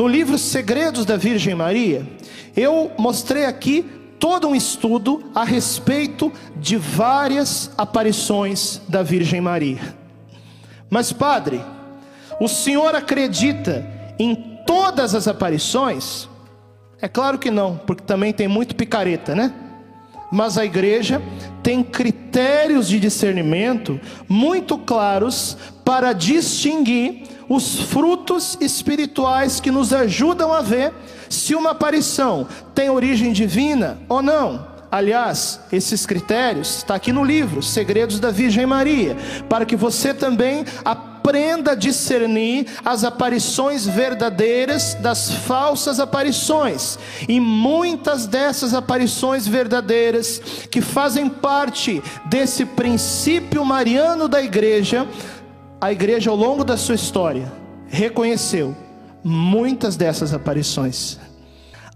no livro Segredos da Virgem Maria, eu mostrei aqui todo um estudo a respeito de várias aparições da Virgem Maria. Mas, padre, o senhor acredita em todas as aparições? É claro que não, porque também tem muito picareta, né? Mas a igreja tem critérios de discernimento muito claros para distinguir os frutos espirituais que nos ajudam a ver se uma aparição tem origem divina ou não. Aliás, esses critérios está aqui no livro Segredos da Virgem Maria, para que você também aprenda a discernir as aparições verdadeiras das falsas aparições. E muitas dessas aparições verdadeiras que fazem parte desse princípio mariano da igreja a igreja ao longo da sua história reconheceu muitas dessas aparições.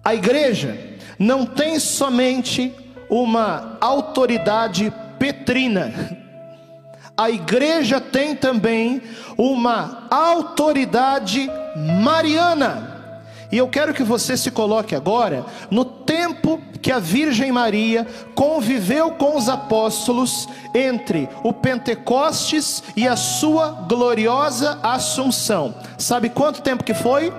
A igreja não tem somente uma autoridade petrina, a igreja tem também uma autoridade mariana. E eu quero que você se coloque agora no tempo que a Virgem Maria conviveu com os apóstolos entre o Pentecostes e a sua gloriosa Assunção. Sabe quanto tempo que foi?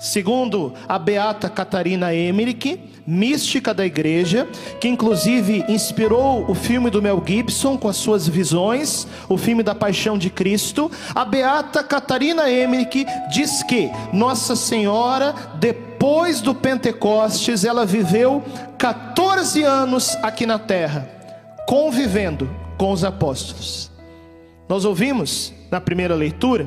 Segundo a beata Catarina Emmerich, mística da igreja, que inclusive inspirou o filme do Mel Gibson com as suas visões, o filme da Paixão de Cristo, a beata Catarina Emmerich diz que Nossa Senhora, depois do Pentecostes, ela viveu 14 anos aqui na terra, convivendo com os apóstolos. Nós ouvimos na primeira leitura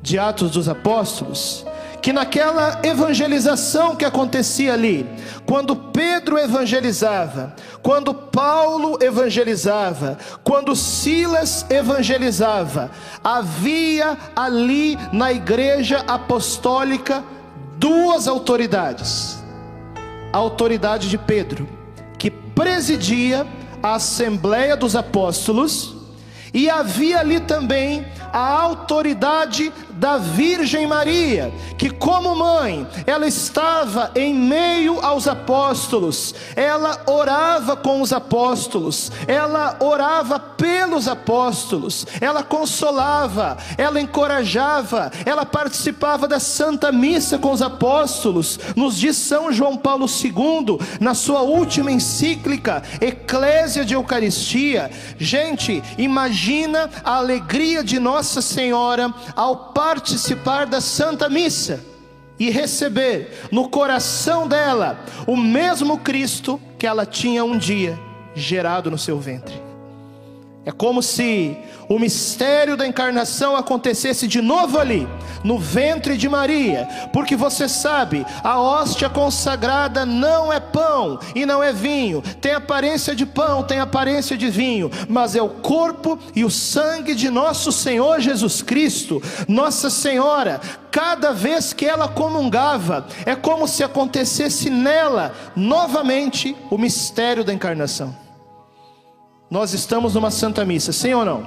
de Atos dos Apóstolos que naquela evangelização que acontecia ali, quando Pedro evangelizava, quando Paulo evangelizava, quando Silas evangelizava, havia ali na igreja apostólica duas autoridades: a autoridade de Pedro, que presidia a Assembleia dos Apóstolos, e havia ali também a autoridade da Virgem Maria, que como mãe, ela estava em meio aos apóstolos, ela orava com os apóstolos, ela orava pelos apóstolos, ela consolava, ela encorajava, ela participava da Santa Missa com os apóstolos, nos diz São João Paulo II, na sua última encíclica, Eclésia de Eucaristia. Gente, imagina a alegria de Nossa Senhora ao participar da Santa Missa e receber no coração dela o mesmo Cristo que ela tinha um dia gerado no seu ventre. É como se o mistério da encarnação acontecesse de novo ali, no ventre de Maria, porque você sabe, a hóstia consagrada não é pão e não é vinho, tem aparência de pão, tem aparência de vinho, mas é o corpo e o sangue de nosso Senhor Jesus Cristo. Nossa Senhora, cada vez que ela comungava, é como se acontecesse nela novamente o mistério da encarnação. Nós estamos numa Santa Missa, sim ou não?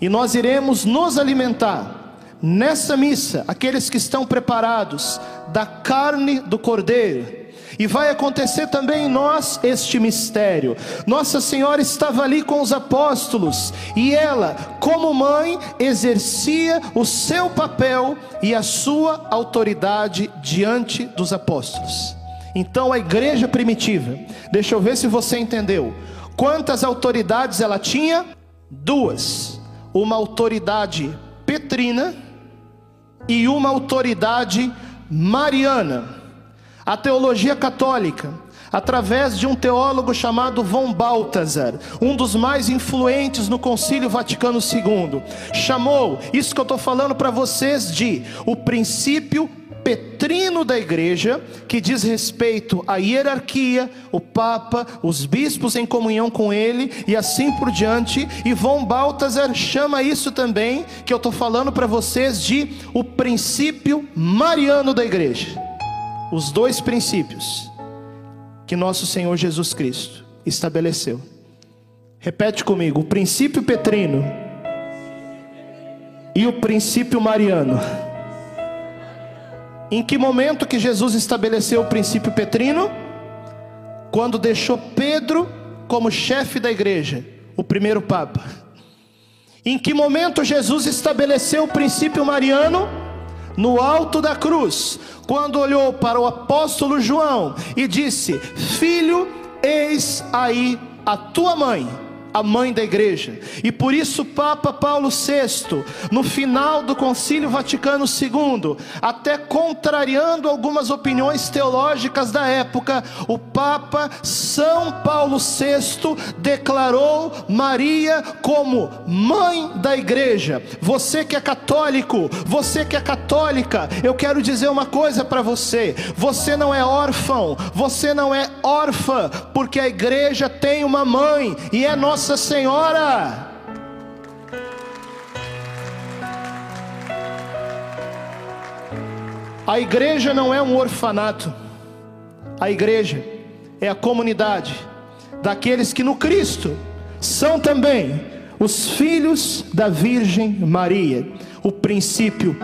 E nós iremos nos alimentar nessa missa, aqueles que estão preparados da carne do Cordeiro. E vai acontecer também em nós este mistério. Nossa Senhora estava ali com os apóstolos e ela, como mãe, exercia o seu papel e a sua autoridade diante dos apóstolos. Então a igreja primitiva, deixa eu ver se você entendeu. Quantas autoridades ela tinha? Duas uma autoridade petrina e uma autoridade mariana. A teologia católica, através de um teólogo chamado Von Balthasar, um dos mais influentes no Concílio Vaticano II, chamou isso que eu estou falando para vocês de o princípio petrino da igreja, que diz respeito à hierarquia, o Papa, os bispos em comunhão com ele e assim por diante. E Von Balthasar chama isso também, que eu estou falando para vocês, de o princípio mariano da igreja. Os dois princípios que nosso Senhor Jesus Cristo estabeleceu. Repete comigo: o princípio petrino e o princípio mariano Em que momento que Jesus estabeleceu o princípio petrino? Quando deixou Pedro como chefe da igreja, o primeiro papa. Em que momento Jesus estabeleceu o princípio mariano? No alto da cruz, quando olhou para o apóstolo João e disse: Filho, eis aí a tua mãe a mãe da igreja. E por isso Papa Paulo VI, no final do Concílio Vaticano II, até contrariando algumas opiniões teológicas da época, o Papa São Paulo VI declarou Maria como mãe da igreja. Você que é católico, você que é católica, eu quero dizer uma coisa para você: você não é órfão, você não é órfã, porque a igreja tem uma mãe e é nossa nossa Senhora. A igreja não é um orfanato, a igreja é a comunidade daqueles que no Cristo são também os filhos da Virgem Maria o princípio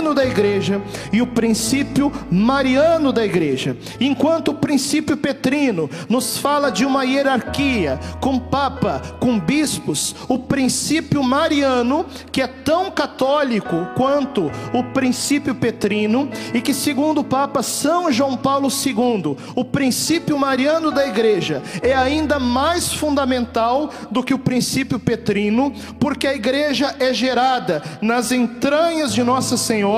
petrino da igreja e o princípio mariano da igreja. Enquanto o princípio petrino nos fala de uma hierarquia com papa, com bispos, o princípio mariano, que é tão católico quanto o princípio petrino, e que, segundo o Papa São João Paulo II, o princípio mariano da igreja é ainda mais fundamental do que o princípio petrino, porque a igreja é gerada na nas entranhas de Nossa Senhora,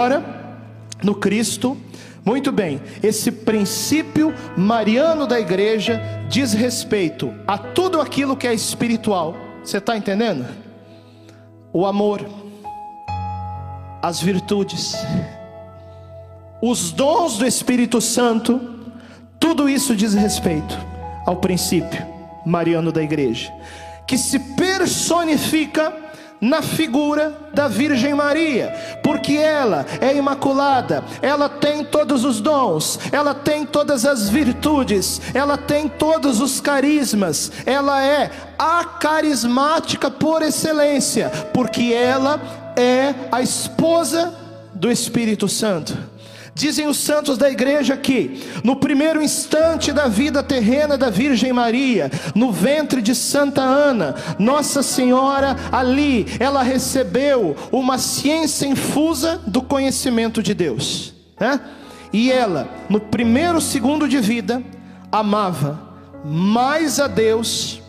no Cristo. Muito bem, esse princípio mariano da igreja diz respeito a tudo aquilo que é espiritual. Você está entendendo? O amor, as virtudes, os dons do Espírito Santo, tudo isso diz respeito ao princípio mariano da igreja, que se personifica na figura da Virgem Maria, porque ela é imaculada, ela tem todos os dons, ela tem todas as virtudes, ela tem todos os carismas, ela é a carismática por excelência, porque ela é a esposa do Espírito Santo. Dizem os santos da igreja que, no primeiro instante da vida terrena da Virgem Maria, no ventre de Santa Ana, Nossa Senhora ali, ela recebeu uma ciência infusa do conhecimento de Deus, né? E ela, no primeiro segundo de vida, amava mais a Deus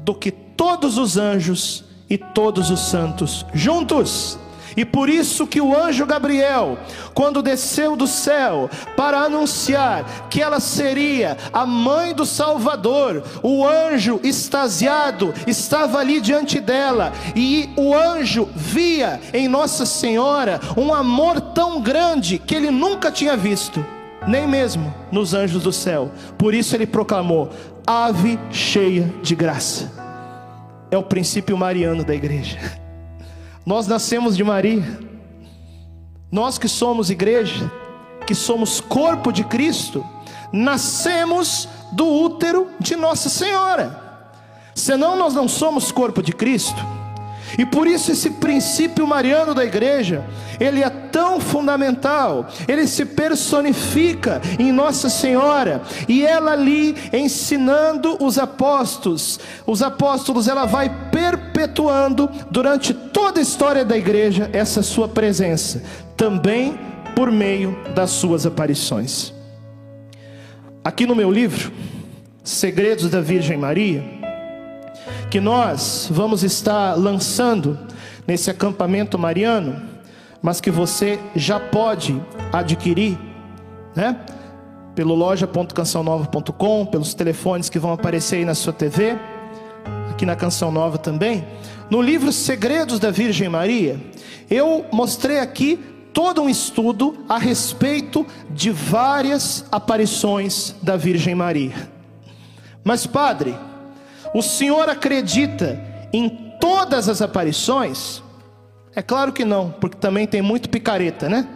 do que todos os anjos e todos os santos juntos. E por isso que o anjo Gabriel, quando desceu do céu para anunciar que ela seria a mãe do Salvador, o anjo extasiado estava ali diante dela, e o anjo via em Nossa Senhora um amor tão grande que ele nunca tinha visto, nem mesmo nos anjos do céu. Por isso ele proclamou: Ave cheia de graça. É o princípio mariano da igreja. Nós nascemos de Maria. Nós que somos igreja, que somos corpo de Cristo, nascemos do útero de Nossa Senhora. Senão nós não somos corpo de Cristo. E por isso esse princípio mariano da igreja, ele é tão fundamental, ele se personifica em Nossa Senhora, e ela ali ensinando os apóstolos, os apóstolos ela vai perpetuando durante toda a história da igreja essa sua presença, também por meio das suas aparições. Aqui no meu livro, Segredos da Virgem Maria, que nós vamos estar lançando nesse acampamento mariano, mas que você já pode adquirir, né? Pelo loja.cançãonova.com, pelos telefones que vão aparecer aí na sua TV, aqui na Canção Nova também. No livro Segredos da Virgem Maria, eu mostrei aqui todo um estudo a respeito de várias aparições da Virgem Maria. Mas, padre, o senhor acredita em todas as aparições? É claro que não, porque também tem muito picareta, né?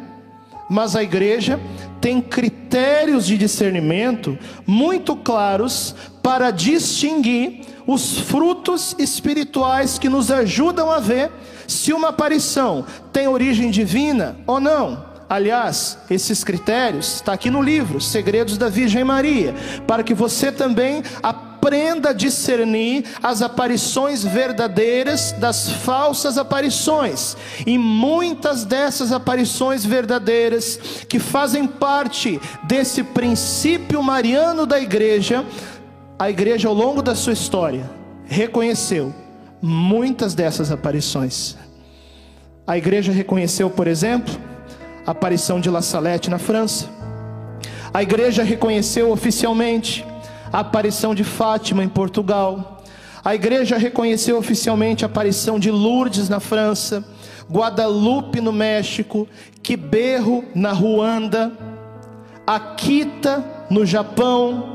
Mas a igreja tem critérios de discernimento muito claros para distinguir os frutos espirituais que nos ajudam a ver se uma aparição tem origem divina ou não. aliás, esses critérios está aqui no livro, Segredos da Virgem Maria, para que você também aprenda a discernir as aparições verdadeiras das falsas aparições. E muitas dessas aparições verdadeiras que fazem parte desse princípio mariano da igreja, a igreja ao longo da sua história reconheceu muitas dessas aparições. A igreja reconheceu, por exemplo, a aparição de La Salette na França. A igreja reconheceu oficialmente a aparição de Fátima em Portugal. A igreja reconheceu oficialmente a aparição de Lourdes na França, Guadalupe no México, Quiberro na Ruanda, Akita no Japão.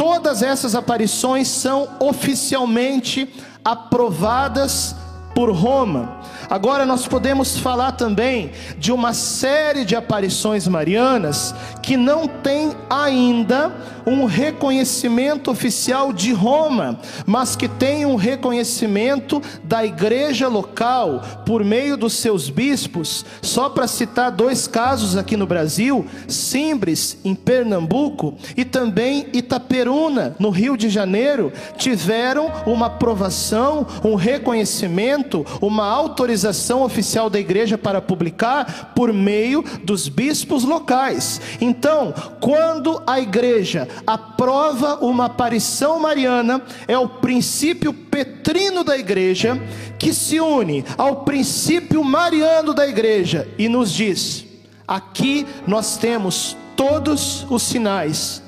Todas essas aparições são oficialmente aprovadas por Roma. Agora nós podemos falar também de uma série de aparições marianas que não tem ainda um reconhecimento oficial de Roma, mas que tem um reconhecimento da igreja local por meio dos seus bispos. Só para citar dois casos aqui no Brasil, Simbres em Pernambuco e também Itaperuna no Rio de Janeiro, tiveram uma aprovação, um reconhecimento, uma autorização oficial da igreja para publicar por meio dos bispos locais. Então, quando a igreja aprova uma aparição mariana, é o princípio petrino da igreja que se une ao princípio mariano da igreja e nos diz: aqui nós temos todos os sinais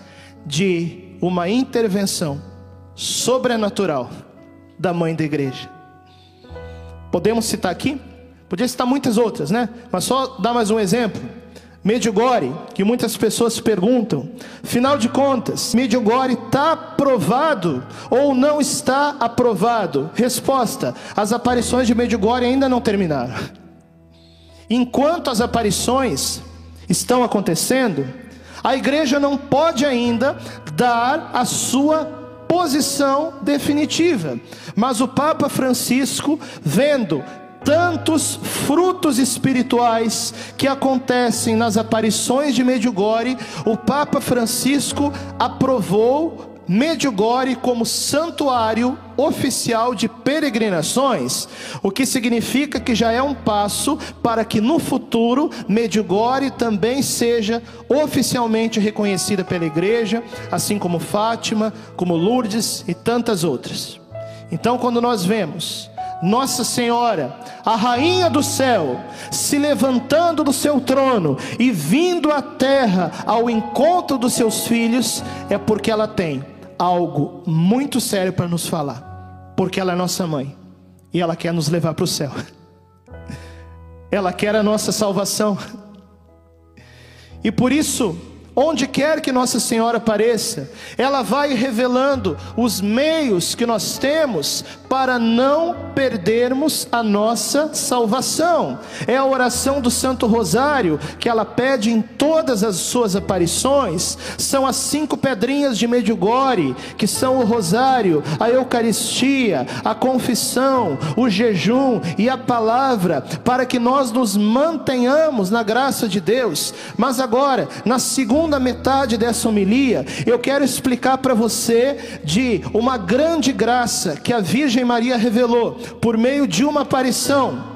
de uma intervenção sobrenatural da mãe da igreja. Podemos citar aqui? Podia citar muitas outras, né? Mas só dar mais um exemplo. Medjugorje, que muitas pessoas perguntam. Final de contas, Medjugorje está aprovado ou não está aprovado? Resposta: as aparições de Medjugorje ainda não terminaram. Enquanto as aparições estão acontecendo, a igreja não pode ainda dar a sua posição definitiva. Mas o Papa Francisco, vendo tantos frutos espirituais que acontecem nas aparições de Medjugorje, o Papa Francisco aprovou Medjugorje como santuário oficial de peregrinações, o que significa que já é um passo para que no futuro Medjugorje também seja oficialmente reconhecida pela igreja, assim como Fátima, como Lourdes e tantas outras. Então, quando nós vemos nossa Senhora, a rainha do céu, se levantando do seu trono e vindo à terra ao encontro dos seus filhos, é porque ela tem algo muito sério para nos falar, porque ela é nossa mãe e ela quer nos levar para o céu, ela quer a nossa salvação, e por isso, Onde quer que Nossa Senhora apareça, ela vai revelando os meios que nós temos para não perdermos a nossa salvação. É a oração do Santo Rosário que ela pede em todas as suas aparições. São as cinco pedrinhas de Medjugorje, que são o rosário, a Eucaristia, a confissão, o jejum e a palavra, para que nós nos mantenhamos na graça de Deus. Mas agora, na segunda metade dessa homilia, eu quero explicar para você de uma grande graça que a Virgem Maria revelou por meio de uma aparição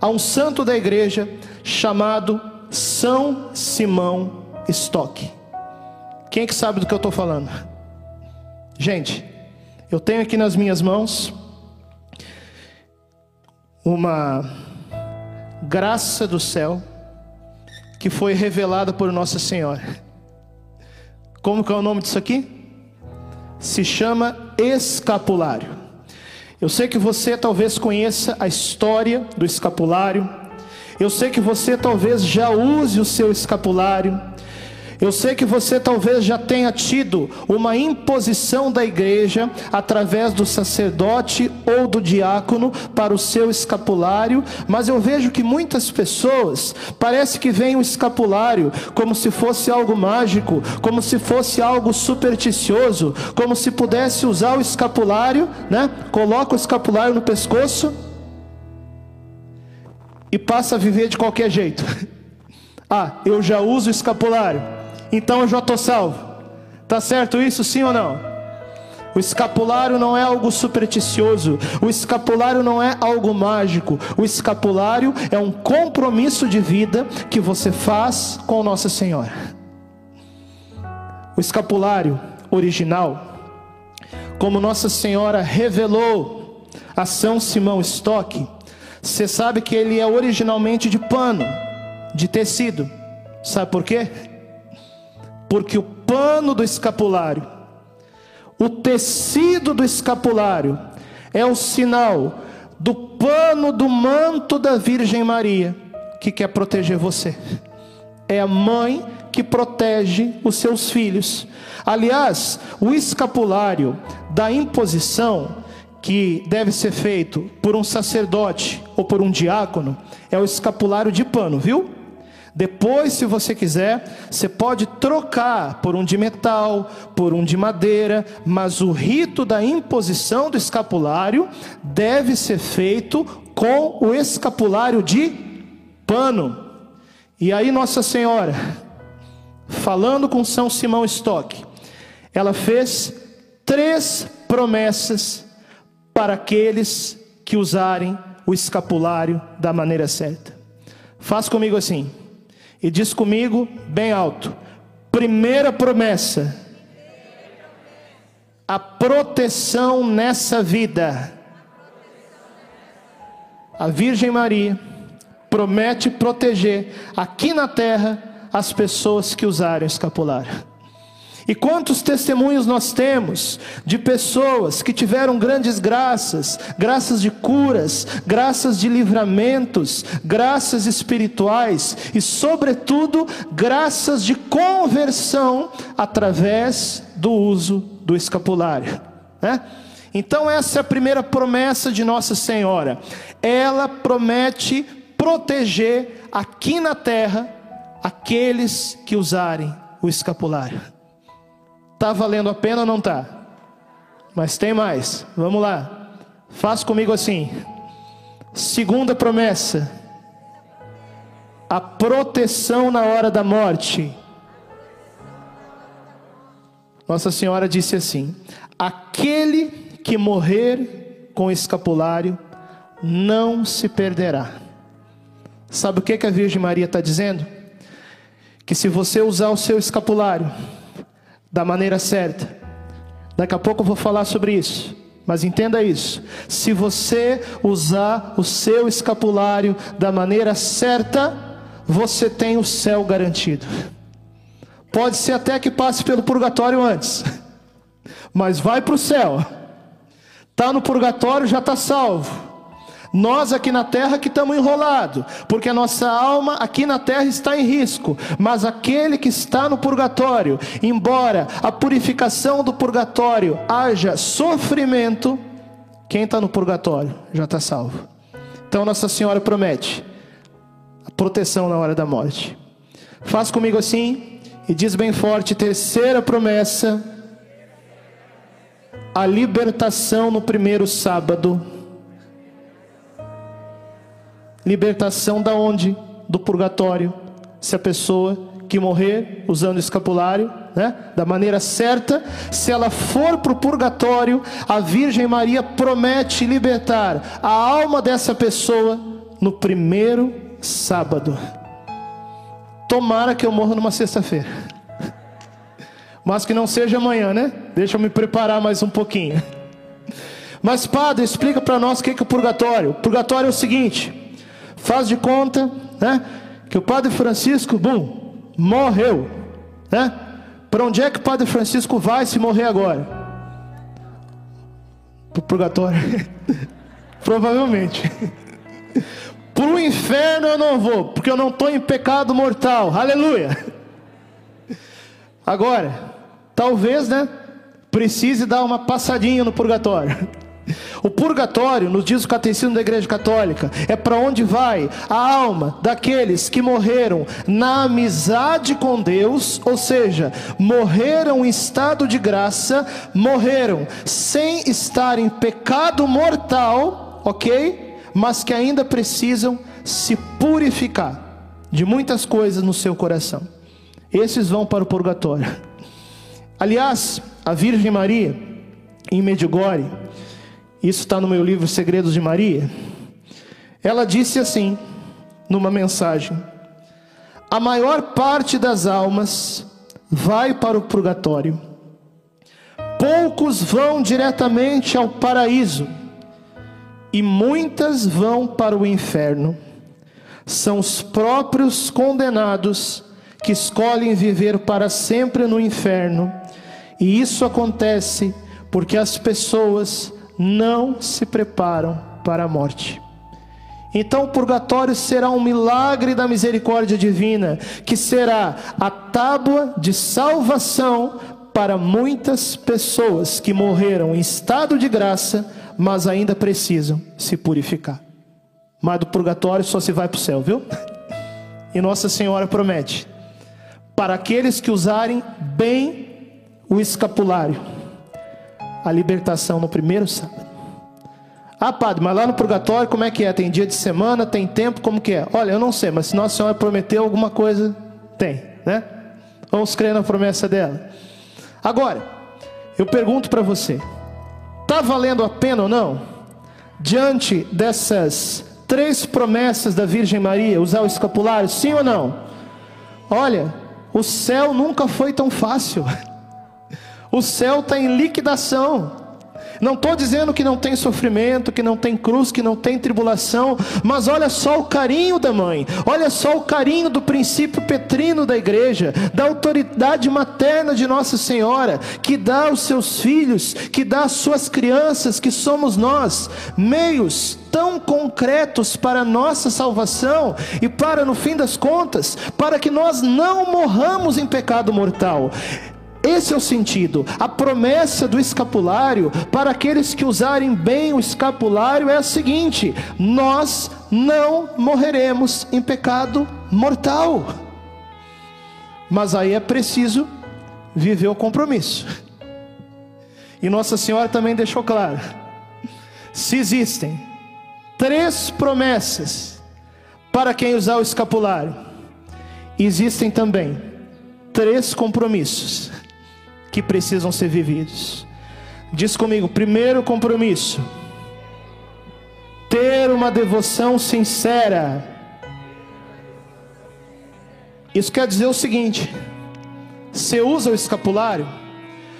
a um santo da igreja chamado São Simão Stock. Quem é que sabe do que eu estou falando? Gente, eu tenho aqui nas minhas mãos uma graça do céu que foi revelada por Nossa Senhora. Como que é o nome disso aqui? Se chama escapulário. Eu sei que você talvez conheça a história do escapulário. Eu sei que você talvez já use o seu escapulário. Eu sei que você talvez já tenha tido uma imposição da igreja através do sacerdote ou do diácono para o seu escapulário, mas eu vejo que muitas pessoas parece que veem o escapulário como se fosse algo mágico, como se fosse algo supersticioso, como se pudesse usar o escapulário, né? Coloca o escapulário no pescoço e passa a viver de qualquer jeito. Ah, eu já uso o escapulário, então eu já estou salvo. Tá certo isso, sim ou não? O escapulário não é algo supersticioso, o escapulário não é algo mágico, o escapulário é um compromisso de vida que você faz com Nossa Senhora. O escapulário original, como Nossa Senhora revelou a São Simão Stock, você sabe que ele é originalmente de pano, de tecido. Sabe por quê? Porque o pano do escapulário, o tecido do escapulário, é o sinal do pano do manto da Virgem Maria, que quer proteger você. É a mãe que protege os seus filhos. Aliás, o escapulário da imposição que deve ser feito por um sacerdote ou por um diácono é o escapulário de pano, viu? Depois, se você quiser, você pode trocar por um de metal, por um de madeira, mas o rito da imposição do escapulário deve ser feito com o escapulário de pano. E aí, Nossa Senhora, falando com São Simão Stock, ela fez três promessas para aqueles que usarem o escapulário da maneira certa. Faz comigo assim, e diz comigo bem alto: primeira promessa, a proteção nessa vida. A Virgem Maria promete proteger aqui na terra as pessoas que usarem o escapulário. E quantos testemunhos nós temos de pessoas que tiveram grandes graças, graças de curas, graças de livramentos, graças espirituais e, sobretudo, graças de conversão através do uso do escapulário. Né? Então, essa é a primeira promessa de Nossa Senhora. Ela promete proteger aqui na terra aqueles que usarem o escapulário. Está valendo a pena ou não está? Mas tem mais. Vamos lá. Faz comigo assim. Segunda promessa. A proteção na hora da morte. Nossa Senhora disse assim: Aquele que morrer com escapulário não se perderá. Sabe o que, que a Virgem Maria está dizendo? Que se você usar o seu escapulário, da maneira certa. Daqui a pouco eu vou falar sobre isso. Mas entenda isso: se você usar o seu escapulário da maneira certa, você tem o céu garantido. Pode ser até que passe pelo purgatório antes, mas vai para o céu. Está no purgatório, já está salvo. Nós aqui na terra que estamos enrolados, porque a nossa alma aqui na terra está em risco, mas aquele que está no purgatório, embora a purificação do purgatório haja sofrimento, quem está no purgatório já está salvo. Então Nossa Senhora promete a proteção na hora da morte. Faz comigo assim e diz bem forte: terceira promessa, a libertação no primeiro sábado Libertação da onde? Do purgatório. Se a pessoa que morrer usando escapulário, né, da maneira certa, se ela for para o purgatório, a Virgem Maria promete libertar a alma dessa pessoa no primeiro sábado. Tomara que eu morra numa sexta-feira. Mas que não seja amanhã, né? Deixa eu me preparar mais um pouquinho. Mas, padre, explica para nós o que é, que é o purgatório. O purgatório é o seguinte: Faz de conta, né, que o Padre Francisco, bum, morreu, né? Para onde é que o Padre Francisco vai se morrer agora? Para o purgatório. Provavelmente. Para o inferno eu não vou, porque eu não estou em pecado mortal. Aleluia. Agora, talvez, né? Precise dar uma passadinha no purgatório. O purgatório, nos diz o catecismo da Igreja Católica, é para onde vai a alma daqueles que morreram na amizade com Deus, ou seja, morreram em estado de graça, morreram sem estar em pecado mortal, ok? Mas que ainda precisam se purificar de muitas coisas no seu coração. Esses vão para o purgatório. Aliás, a Virgem Maria, em Medjugorje, isso está no meu livro Segredos de Maria, ela disse assim, numa mensagem: A maior parte das almas vai para o purgatório, poucos vão diretamente ao paraíso, e muitas vão para o inferno. São os próprios condenados que escolhem viver para sempre no inferno, e isso acontece porque as pessoas não se preparam para a morte. Então o purgatório será um milagre da misericórdia divina, que será a tábua de salvação para muitas pessoas que morreram em estado de graça, mas ainda precisam se purificar. Mas do purgatório só se vai para o céu, viu? E Nossa Senhora promete: para aqueles que usarem bem o escapulário, a libertação no primeiro sábado. Ah, padre, mas lá no purgatório como é que é? Tem dia de semana, tem tempo, como que é? Olha, eu não sei, mas se Nossa Senhora prometeu alguma coisa, tem, né? Vamos crer na promessa dela. Agora, eu pergunto para você: está valendo a pena ou não? Diante dessas três promessas da Virgem Maria, usar o escapulário, sim ou não? Olha, o céu nunca foi tão fácil. O céu está em liquidação. Não estou dizendo que não tem sofrimento, que não tem cruz, que não tem tribulação, mas olha só o carinho da mãe, olha só o carinho do princípio petrino da igreja, da autoridade materna de Nossa Senhora, que dá aos seus filhos, que dá às suas crianças, que somos nós, meios tão concretos para a nossa salvação e para, no fim das contas, para que nós não morramos em pecado mortal. Esse é o sentido. A promessa do escapulário para aqueles que usarem bem o escapulário é a seguinte: nós não morreremos em pecado mortal. Mas aí é preciso viver o compromisso. E Nossa Senhora também deixou claro: se existem três promessas para quem usar o escapulário, existem também três compromissos que precisam ser vividos. Diz comigo: primeiro compromisso, ter uma devoção sincera. Isso quer dizer o seguinte: você usa o escapulário,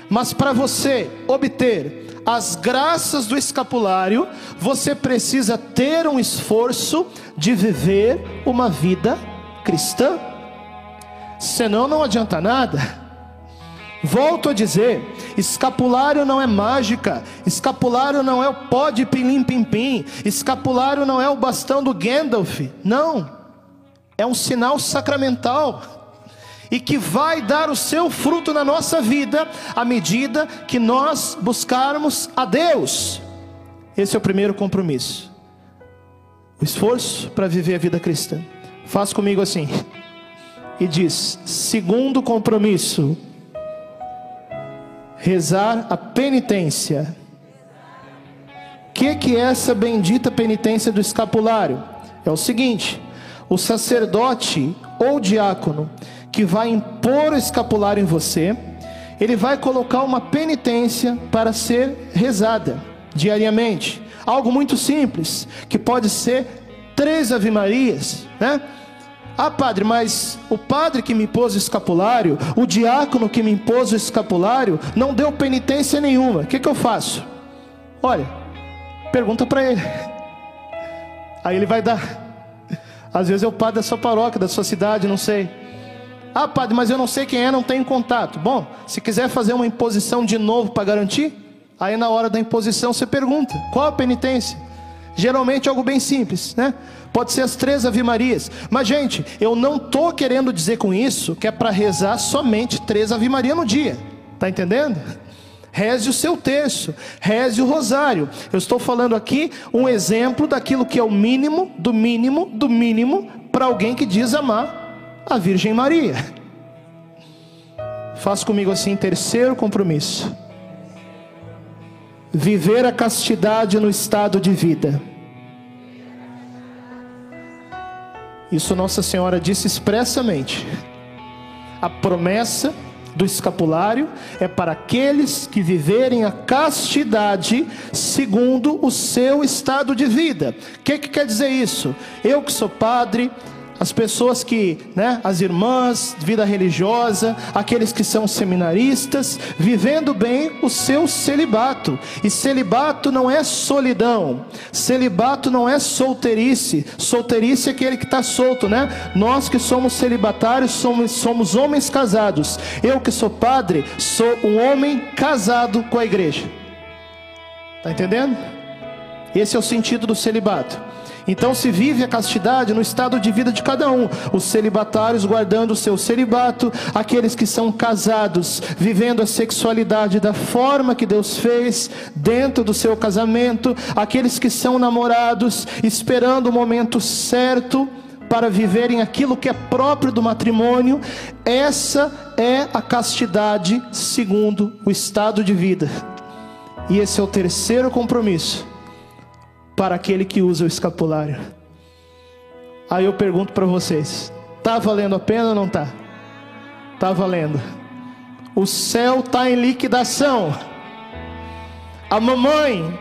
mas para você obter as graças do escapulário, você precisa ter um esforço de viver uma vida cristã. Senão não adianta nada. Volto a dizer: escapulário não é mágica, escapulário não é o pó de pilim-pim-pim, escapulário não é o bastão do Gandalf, não, é um sinal sacramental e que vai dar o seu fruto na nossa vida à medida que nós buscarmos a Deus. Esse é o primeiro compromisso. O esforço para viver a vida cristã. Faz comigo assim. E diz: segundo compromisso, rezar a penitência. O que, que é essa bendita penitência do escapulário? É o seguinte: o sacerdote ou diácono que vai impor o escapulário em você, ele vai colocar uma penitência para ser rezada diariamente. Algo muito simples, que pode ser três ave-marias, né? Ah, padre, mas o padre que me impôs o escapulário, o diácono que me impôs o escapulário, não deu penitência nenhuma. O que, que eu faço? Olha, pergunta para ele. Aí ele vai dar. Às vezes é o padre da sua paróquia, da sua cidade, não sei. Ah, padre, mas eu não sei quem é, não tenho contato. Bom, se quiser fazer uma imposição de novo para garantir, aí na hora da imposição você pergunta: qual a penitência? Geralmente é algo bem simples, né? Pode ser as três Ave Marias. Mas, gente, eu não estou querendo dizer com isso que é para rezar somente três Ave Maria no dia. Tá entendendo? Reze o seu terço, reze o rosário. Eu estou falando aqui um exemplo daquilo que é o mínimo, do mínimo, do mínimo, para alguém que diz amar a Virgem Maria. Faz comigo assim, terceiro compromisso viver a castidade no estado de vida. Isso Nossa Senhora disse expressamente. A promessa do escapulário é para aqueles que viverem a castidade segundo o seu estado de vida. O que, que quer dizer isso? Eu que sou padre, as pessoas que, né, as irmãs, vida religiosa, aqueles que são seminaristas, vivendo bem o seu celibato. E celibato não é solidão, celibato não é solteirice. Solteirice é aquele que está solto, né? Nós que somos celibatários somos, somos homens casados. Eu que sou padre, sou um homem casado com a igreja. Tá entendendo? Esse é o sentido do celibato. Então se vive a castidade no estado de vida de cada um. Os celibatários guardando o seu celibato, aqueles que são casados, vivendo a sexualidade da forma que Deus fez dentro do seu casamento, aqueles que são namorados, esperando o momento certo para viverem aquilo que é próprio do matrimônio. Essa é a castidade segundo o estado de vida. E esse é o terceiro compromisso para aquele que usa o escapulário. Aí eu pergunto para vocês: tá valendo a pena ou não tá? Tá valendo. O céu está em liquidação. A mamãe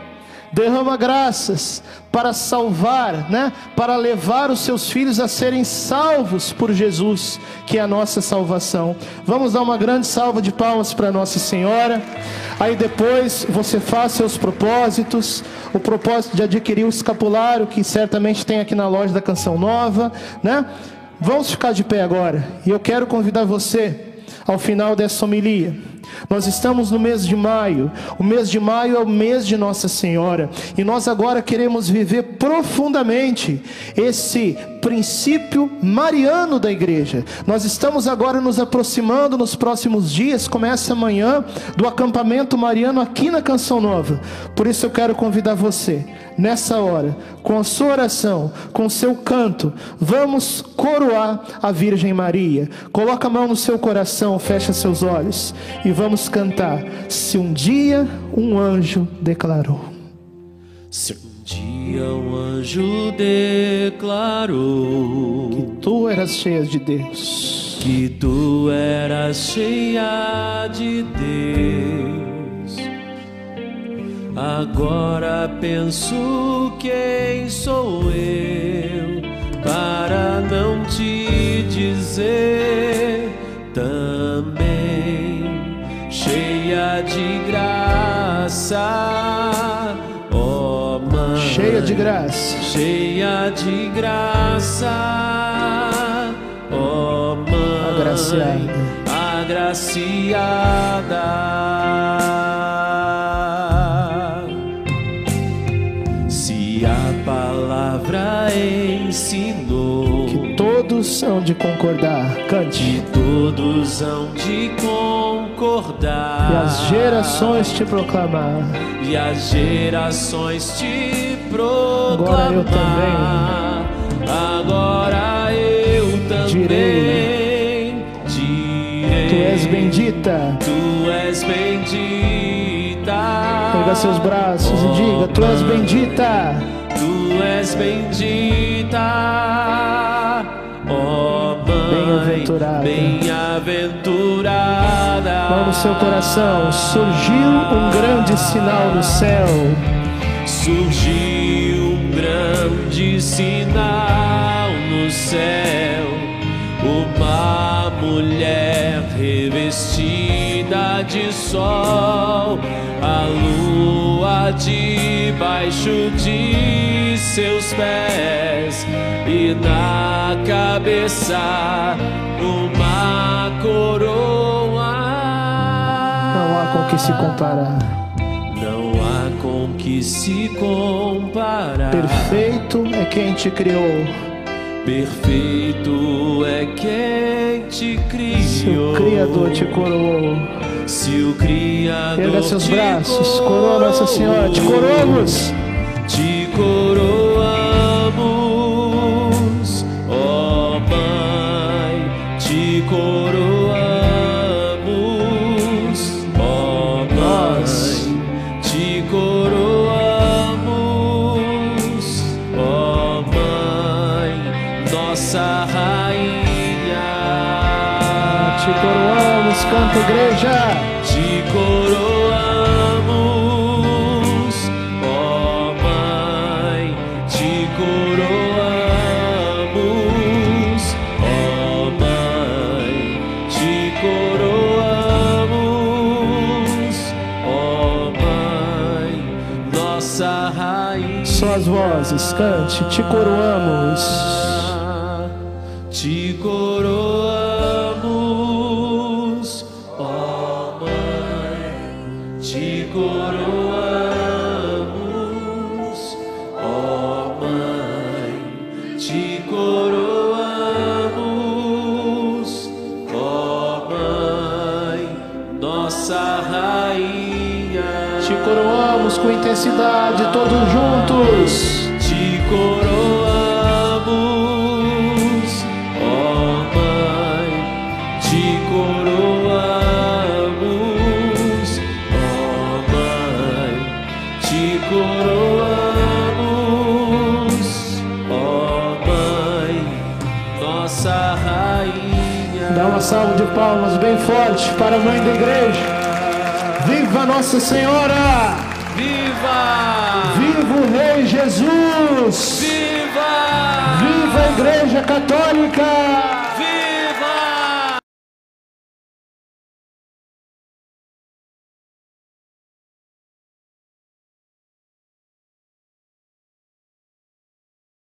derrama graças para salvar, né? Para levar os seus filhos a serem salvos por Jesus, que é a nossa salvação. Vamos dar uma grande salva de palmas para Nossa Senhora. Aí depois você faz seus propósitos, o propósito de adquirir o escapulário que certamente tem aqui na loja da Canção Nova, né? Vamos ficar de pé agora. E eu quero convidar você ao final dessa homilia nós estamos no mês de maio. O mês de maio é o mês de Nossa Senhora. E nós agora queremos viver profundamente esse princípio mariano da igreja. Nós estamos agora nos aproximando nos próximos dias, começa amanhã, do acampamento mariano aqui na Canção Nova. Por isso eu quero convidar você, nessa hora, com a sua oração, com o seu canto, vamos coroar a Virgem Maria. Coloca a mão no seu coração, fecha seus olhos e vamos cantar. Se um dia um anjo declarou. Se um dia um anjo declarou que tu eras cheia de Deus, que tu eras cheia de Deus. Agora penso quem sou eu para não te dizer de graça cheia de graça, cheia de graça, ó oh, mãe, agraciada, agraciada. Se a palavra ensinou que todos hão de concordar, cante, que todos hão de concordar, e as gerações te proclamar, e as gerações te proclamar. Agora eu também. Agora eu também direi, direi. Tu és bendita. Tu és bendita. Pega seus braços oh, e diga: Tu és bendita. Tu és bendita. Oh, bem-aventurada. Bem-aventurada. Mão no seu coração, surgiu um grande sinal no céu. Surgiu grande sinal no céu, uma mulher revestida de sol, a lua debaixo de seus pés e na cabeça uma coroa. Não há com que se comparar que se comparar. Perfeito é quem te criou. Perfeito é quem te criou. Se o Criador te coroou. Se o Criador Erga seus braços, coroa Nossa Senhora, te coroamos. Canta igreja. te coroamos, ó Mãe, te coroamos, ó Mãe, te coroamos, ó Mãe, nossa rainha. Só as vozes, cante, te coroamos. Te coroamos, ó Mãe, nossa rainha. Te coroamos com intensidade, todos juntos. Te coroamos, salva de palmas bem forte para a mãe da igreja. Viva Nossa Senhora! Viva! Viva o Rei Jesus! Viva! Viva a Igreja Católica!